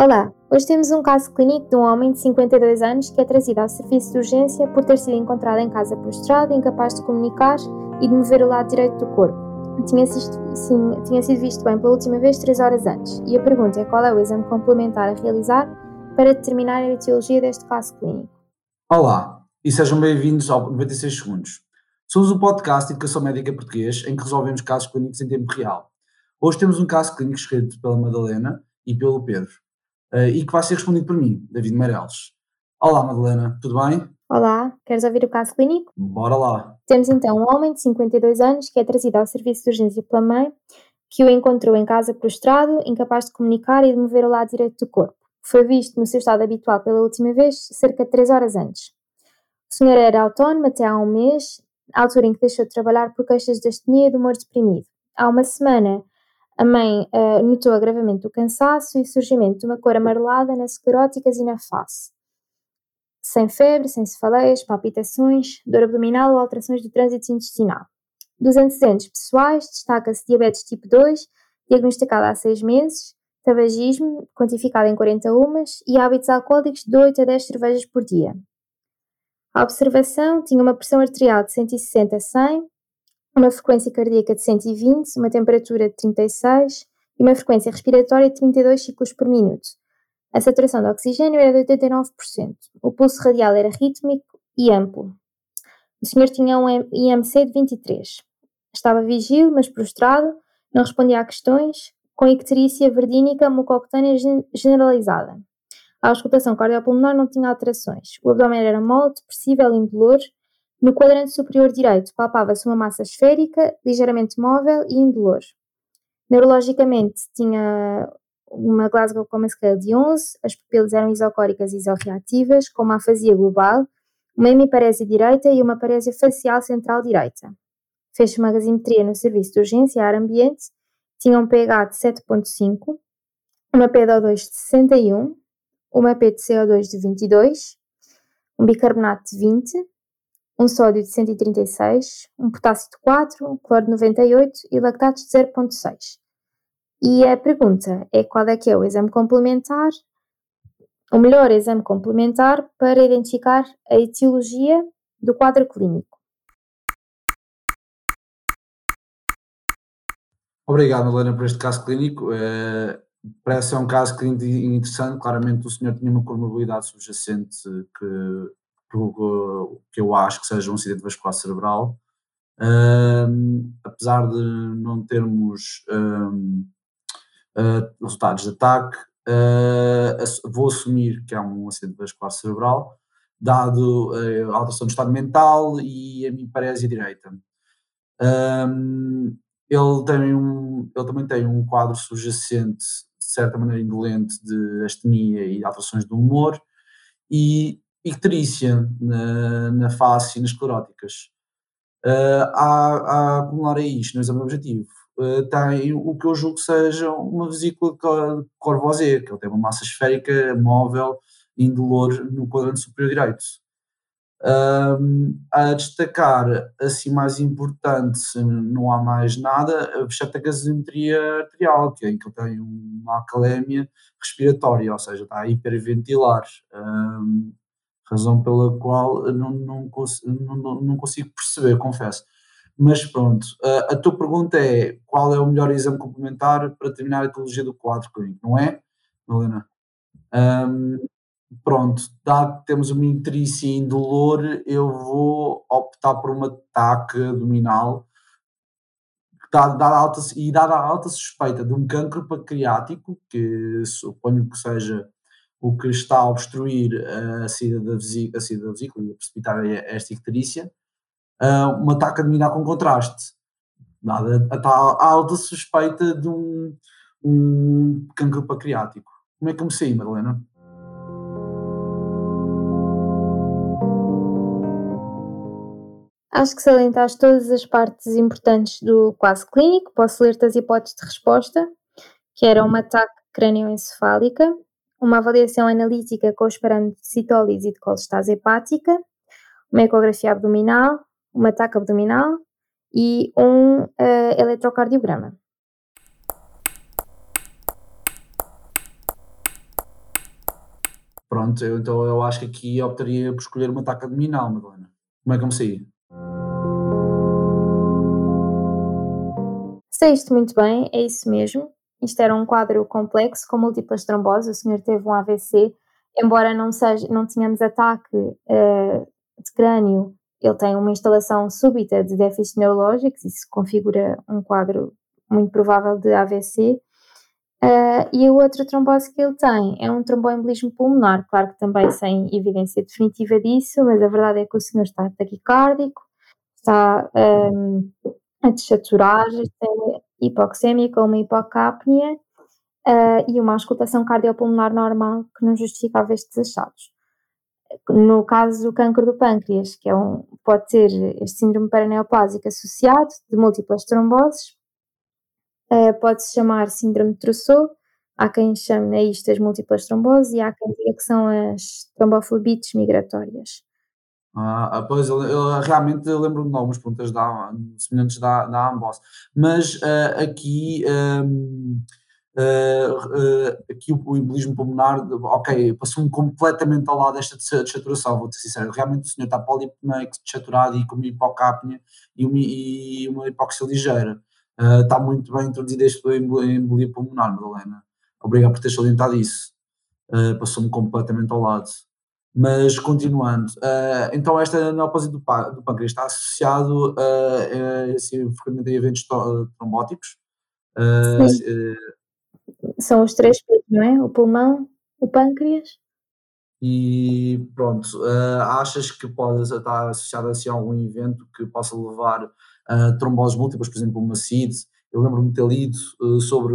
Olá, hoje temos um caso clínico de um homem de 52 anos que é trazido ao serviço de urgência por ter sido encontrado em casa prostrado, incapaz de comunicar e de mover o lado direito do corpo. Tinha, sim, tinha sido visto bem pela última vez 3 horas antes. E a pergunta é qual é o exame complementar a realizar para determinar a etiologia deste caso clínico. Olá, e sejam bem-vindos ao 96 Segundos. Somos um podcast de educação médica português em que resolvemos casos clínicos em tempo real. Hoje temos um caso clínico escrito pela Madalena e pelo Pedro uh, e que vai ser respondido por mim, David Meireles. Olá, Madalena, tudo bem? Olá, queres ouvir o caso clínico? Bora lá. Temos então um homem de 52 anos que é trazido ao serviço de urgência pela mãe, que o encontrou em casa prostrado, incapaz de comunicar e de mover o lado direito do corpo. Foi visto no seu estado habitual pela última vez, cerca de 3 horas antes. O senhor era autónomo até há um mês, altura em que deixou de trabalhar por queixas de astenia e de humor deprimido. Há uma semana, a mãe uh, notou agravamento do cansaço e surgimento de uma cor amarelada nas escleróticas e na face. Sem febre, sem cefaleias, palpitações, dor abdominal ou alterações do trânsito intestinal. Dos antecedentes pessoais, destaca-se diabetes tipo 2, diagnosticado há 6 meses, tabagismo, quantificado em 40 umas, e hábitos alcoólicos de 8 a 10 cervejas por dia. A observação tinha uma pressão arterial de 160 a 100, uma frequência cardíaca de 120, uma temperatura de 36 e uma frequência respiratória de 32 ciclos por minuto. A saturação de oxigênio era de 89%. O pulso radial era rítmico e amplo. O senhor tinha um IMC de 23. Estava vigil, mas prostrado, não respondia a questões, com icterícia verdínica mucocutânea generalizada. A auscultação cardiopulmonar não tinha alterações. O abdômen era mole, depressível e indolor, no quadrante superior direito palpava-se uma massa esférica, ligeiramente móvel e indolor. Neurologicamente tinha uma Glasgow Coma Scale de 11, as pupilas eram isocóricas e isorreativas, com uma afasia global, uma hemiparésia direita e uma parésia facial central direita. Fez uma gazimetria no serviço de urgência ar ambiente, tinha um pH de 7.5, uma PDO2 de 61, uma PTCO2 de 22, um bicarbonato de 20, um sódio de 136, um potássio de 4, um cloro de 98 e lactatos de 0.6. E a pergunta é qual é que é o exame complementar, o melhor exame complementar para identificar a etiologia do quadro clínico. Obrigado, Helena, por este caso clínico. É, parece ser um caso clínico interessante. Claramente, o senhor tinha uma comorbilidade subjacente que por, que eu acho que seja um acidente vascular cerebral, um, apesar de não termos um, uh, resultados de ataque, uh, vou assumir que é um acidente vascular cerebral, dado uh, a alteração do estado mental e a minha parésia direita. Um, ele, tem um, ele também tem um quadro subjacente, de certa maneira indolente, de astenia e alterações do humor, e icterícia na, na face e nas escleróticas. Uh, a, a acumular a isto no exame objetivo, uh, tem o que eu julgo que seja uma vesícula corvosé, que ele tem uma massa esférica móvel indolor no quadrante superior direito. Um, a destacar, assim mais importante, não há mais nada, exceto a gasometria arterial, que é em que ele tem uma alcalémia respiratória, ou seja, está a hiperventilar. Um, razão pela qual não, não, não, não consigo perceber, confesso. Mas pronto, a, a, tua pergunta é qual é o melhor exame complementar para determinar a etiologia do quadro clínico, não é, Helena? Um, pronto, dado que temos uma intrícia indolor, eu vou optar por um ataque abdominal dada, dada alta, e dada a alta suspeita de um cancro pancreático, que suponho que seja o que está a obstruir a saída da, vesícula, a saída da vesícula e a precipitar esta icterícia, uh, uma ataque adminar com contraste. Nada, a tal alta suspeita de um, um cancro pancreático. Como é que comecei, Madalena? Acho que salientaste todas as partes importantes do quadro clínico. Posso ler-te as hipóteses de resposta, que era uma ataque crânioencefálica, uma avaliação analítica com os parâmetros de citólise e de colestase hepática, uma ecografia abdominal, um ataque abdominal e um uh, eletrocardiograma. Pronto, eu, então eu acho que aqui optaria por escolher uma taca abdominal, Madalena. Como é que eu me saí? Saíste muito bem, é isso mesmo. Isto era um quadro complexo com múltiplas tromboses. O senhor teve um AVC, embora não, seja, não tenhamos ataque uh, de crânio, ele tem uma instalação súbita de déficits neurológicos, isso configura um quadro muito provável de AVC. Uh, eh, e o outro trombose que ele tem é um tromboembolismo pulmonar, claro que também sem evidência definitiva disso, mas a verdade é que o senhor está taquicárdico, está um, ehm, a desaturar, hipoxémia com uma hipocapnia uh, e uma auscultação cardiopulmonar normal que não justificava estes achados. No caso do câncer do pâncreas, que é um, pode ter este síndrome paraneoplásico associado de múltiplas tromboses, uh, pode-se chamar síndrome de Trousseau, há quem chame a isto as múltiplas tromboses e há quem diga que são as tromboflebites migratórias. Ah, pois, eu, eu realmente lembro-me de algumas perguntas da, semelhantes da, da Ambos, mas uh, aqui, um, uh, uh, aqui o, o embolismo pulmonar, ok, passou-me completamente ao lado desta desaturação, vou-te ser sincero, realmente o senhor está polipneico, desaturado e com uma hipocapnia e uma, e uma hipóxia ligeira. Está muito bem introduzido este embolia pulmonar, Madalena. Obrigado por ter salientado isso. Passou-me completamente ao lado. Mas continuando, uh, então esta neoplasia do, do pâncreas está associado a, a frequentemente a eventos trombóticos? Uh, São os três não é? O pulmão, o pâncreas. E pronto, uh, achas que pode estar associado assim, a algum evento que possa levar a tromboses múltiplas, por exemplo, uma CID? Eu lembro-me de ter lido sobre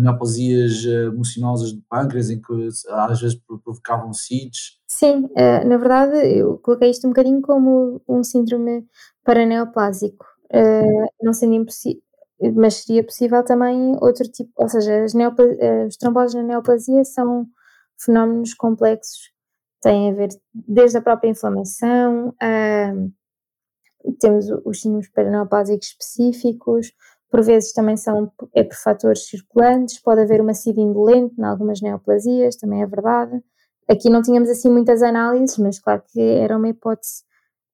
neoplasias emocionosas do pâncreas, em que às vezes provocavam CIDs. Sim, uh, na verdade eu coloquei isto um bocadinho como um síndrome paraneoplásico, uh, não sendo impossível, mas seria possível também outro tipo, ou seja, os tromboses na neoplasia são fenómenos complexos, têm a ver desde a própria inflamação, temos os síndromes paraneoplásicos específicos, por vezes também são é por fatores circulantes, pode haver uma SIDA indolente em algumas neoplasias, também é verdade. Aqui não tínhamos assim muitas análises, mas claro que era uma hipótese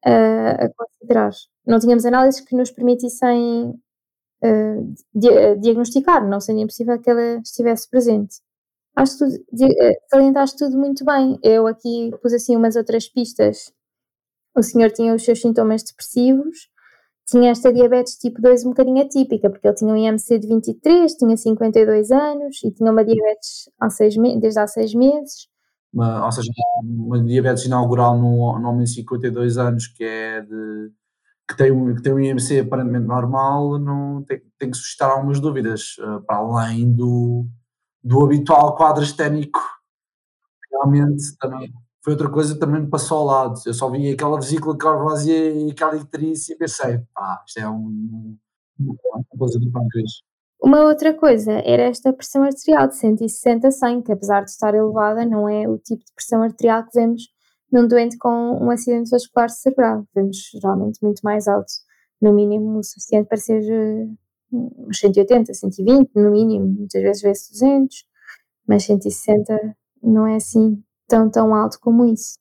uh, a considerar. Não tínhamos análises que nos permitissem uh, di diagnosticar, não seria possível que ela estivesse presente. Acho que salientaste tudo muito bem. Eu aqui pus assim umas outras pistas. O senhor tinha os seus sintomas depressivos, tinha esta diabetes tipo 2 um bocadinho atípica, porque ele tinha um IMC de 23, tinha 52 anos e tinha uma diabetes há seis desde há 6 meses. Uma, ou seja, uma diabetes inaugural num, homem de 52 anos que é de que tem um, que tem um IMC aparentemente normal, não, tem, tem que suscitar algumas dúvidas, uh, para além do, do habitual quadro esténico, realmente também foi outra coisa que também me passou ao lado. Eu só vi aquela vesícula carvazia e aquela icterícia e pensei, pá, isto é um, uma coisa do pâncreas. Uma outra coisa era esta pressão arterial de 160 a 100, que apesar de estar elevada, não é o tipo de pressão arterial que vemos num doente com um acidente vascular cerebral. Vemos geralmente muito mais alto, no mínimo o suficiente para ser eh, uns 180, 120, no mínimo, muitas vezes vê-se 200, mas 160 não é assim tão, tão alto como isso.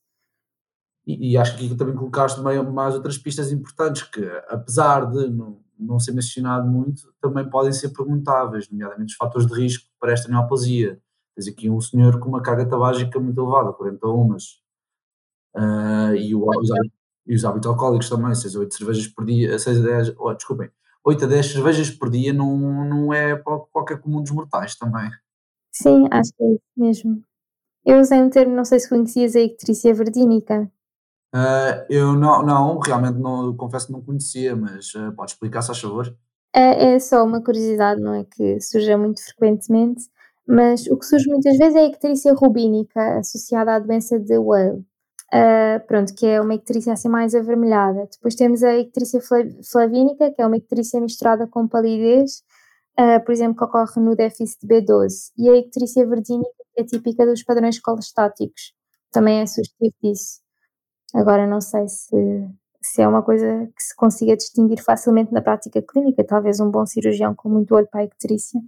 E, e acho que aqui também colocaste meio, mais outras pistas importantes que, apesar de não, não ser mencionado muito, também podem ser perguntáveis, nomeadamente os fatores de risco para esta neoplasia. Tens aqui um senhor com uma carga tabágica muito elevada, 40 umas, uh, e, o, os, e os hábitos alcoólicos também, 6 a 8 cervejas por dia, 6 a 10, oh, desculpem, 8 a 10 cervejas por dia não, não é qualquer comum dos mortais também. Sim, acho que é isso mesmo. Eu usei um termo, não sei se conhecias a icterícia verdínica. Uh, eu não, não, realmente não, confesso que não conhecia, mas uh, pode explicar, se faz favor? É, é, só uma curiosidade, não é que surja muito frequentemente, mas o que surge muitas vezes é a icterícia rubínica, associada à doença de Weil. Uh, pronto, que é uma icterícia assim mais avermelhada. Depois temos a icterícia flavínica, que é uma icterícia misturada com palidez, uh, por exemplo, que ocorre no déficit de B12. E a icterícia verdínica, é típica dos padrões colestáticos, também é sugestivo disso. Agora não sei se, se é uma coisa que se consiga distinguir facilmente na prática clínica, talvez um bom cirurgião com muito olho para a icterícia,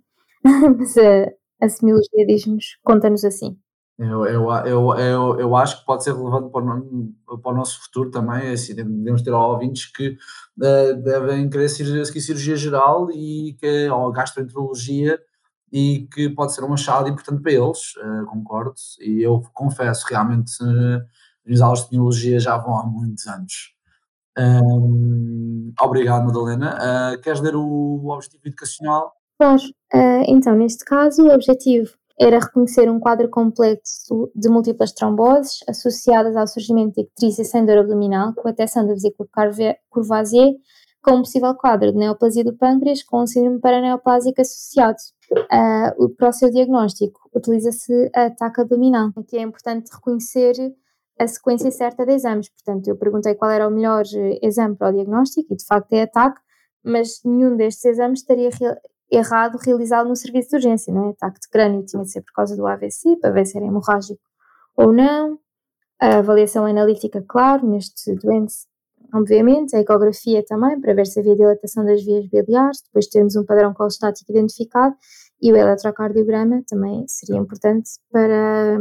mas a, a semiologia diz-nos, conta-nos assim. Eu, eu, eu, eu, eu acho que pode ser relevante para o, para o nosso futuro também, é assim, devemos ter ouvintes que uh, devem querer seguir cirurgia geral e que, ou gastroenterologia e que pode ser uma chave importante para eles, uh, concordo, e eu confesso, realmente, uh, as aulas de tecnologia já vão há muitos anos. Um, obrigado, Madalena. Uh, queres ler o objetivo educacional? Claro. Uh, então, neste caso, o objetivo era reconhecer um quadro complexo de múltiplas tromboses associadas ao surgimento de icterícia sem dor abdominal com a detecção da vesícula Courvoisier com um possível quadro de neoplasia do pâncreas com um síndrome paraneoplásico associado. Uh, para o seu diagnóstico, utiliza-se a taca abdominal. Aqui é importante reconhecer a sequência certa de exames. Portanto, eu perguntei qual era o melhor eh, exame para o diagnóstico e de facto é ataque, mas nenhum destes exames estaria errado realizá-lo no serviço de urgência, não é? Ataque de crânio tinha de ser por causa do AVC, para ver se era hemorrágico ou não. A avaliação analítica, claro, neste doente, obviamente. A ecografia também, para ver se havia dilatação das vias biliares, depois termos um padrão colestático identificado. E o eletrocardiograma também seria importante para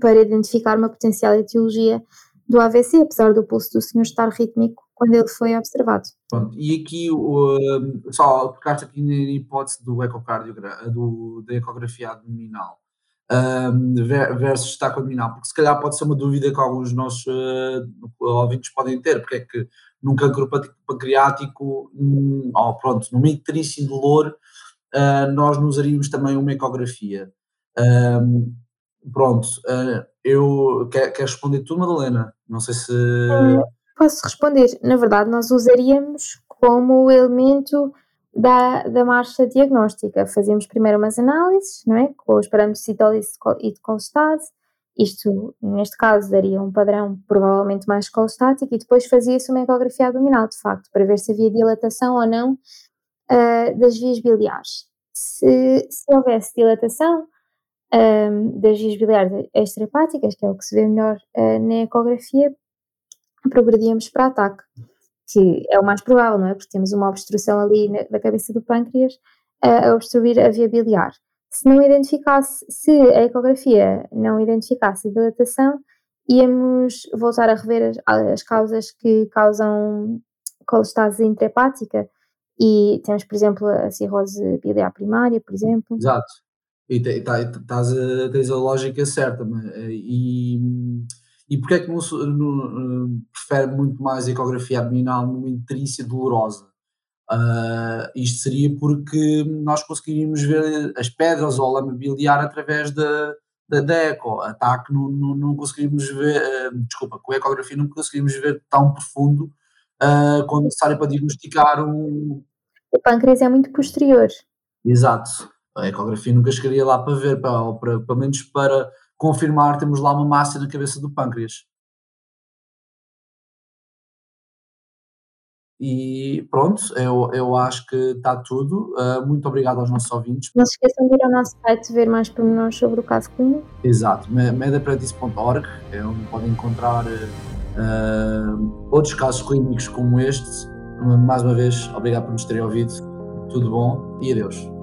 para identificar uma potencial etiologia do AVC, apesar do pulso do senhor estar rítmico quando ele foi observado. Pronto, e aqui, uh, só tocaste aqui na hipótese do ecocardiograma, do, da ecografia abdominal um, versus destaque abdominal, porque se calhar pode ser uma dúvida que alguns dos nossos uh, ouvintes podem ter, porque é que num cancro pancreático, um, oh, pronto, numa icterícia indolor, uh, nós usaríamos também uma ecografia. Um, pronto, uh, eu quer, quer responder tu, Madalena? Não sei se. Uh, posso responder. Na verdade, nós usaríamos como elemento da, da marcha diagnóstica. Fazíamos primeiro umas análises, não é? Com os parâmetros de citólise e de colestase. Isto, neste caso, daria um padrão provavelmente mais colestático e depois fazia-se uma ecografia abdominal, de facto, para ver se havia dilatação ou não uh, das vias biliares. Se, se houvesse dilatação, um, das vias biliares extrahepáticas, que é o que se vê melhor uh, na ecografia, progredíamos para ataque, que é o mais provável, não é? Porque temos uma obstrução ali na, na cabeça do pâncreas uh, a obstruir a via biliar. Se não identificasse, se a ecografia não identificasse a dilatação, íamos voltar a rever as, as causas que causam colestase intrahepática e temos, por exemplo, a cirrose biliar primária, por exemplo. Exato. E a, tens a lógica certa, e, e porquê é que não, não, eh, prefere muito mais a ecografia abdominal numa interícia dolorosa? Uh, isto seria porque nós conseguiríamos ver as pedras ou a lama biliar através da, da, da eco. A TAC não, não, não conseguiríamos ver, uh, desculpa, com a ecografia não conseguiríamos ver tão profundo uh, quando necessário para diagnosticar um. O pâncreas é muito posterior. Exato. A ecografia nunca chegaria lá para ver, para, para, pelo menos para confirmar temos lá uma massa na cabeça do pâncreas. E pronto, eu, eu acho que está tudo. Uh, muito obrigado aos nossos ouvintes. Não se esqueçam de ir ao nosso site ver mais pormenores sobre o caso clínico. Exato, medapretice.org é onde podem encontrar uh, outros casos clínicos como este. Mais uma vez, obrigado por nos terem ouvido. Tudo bom e adeus.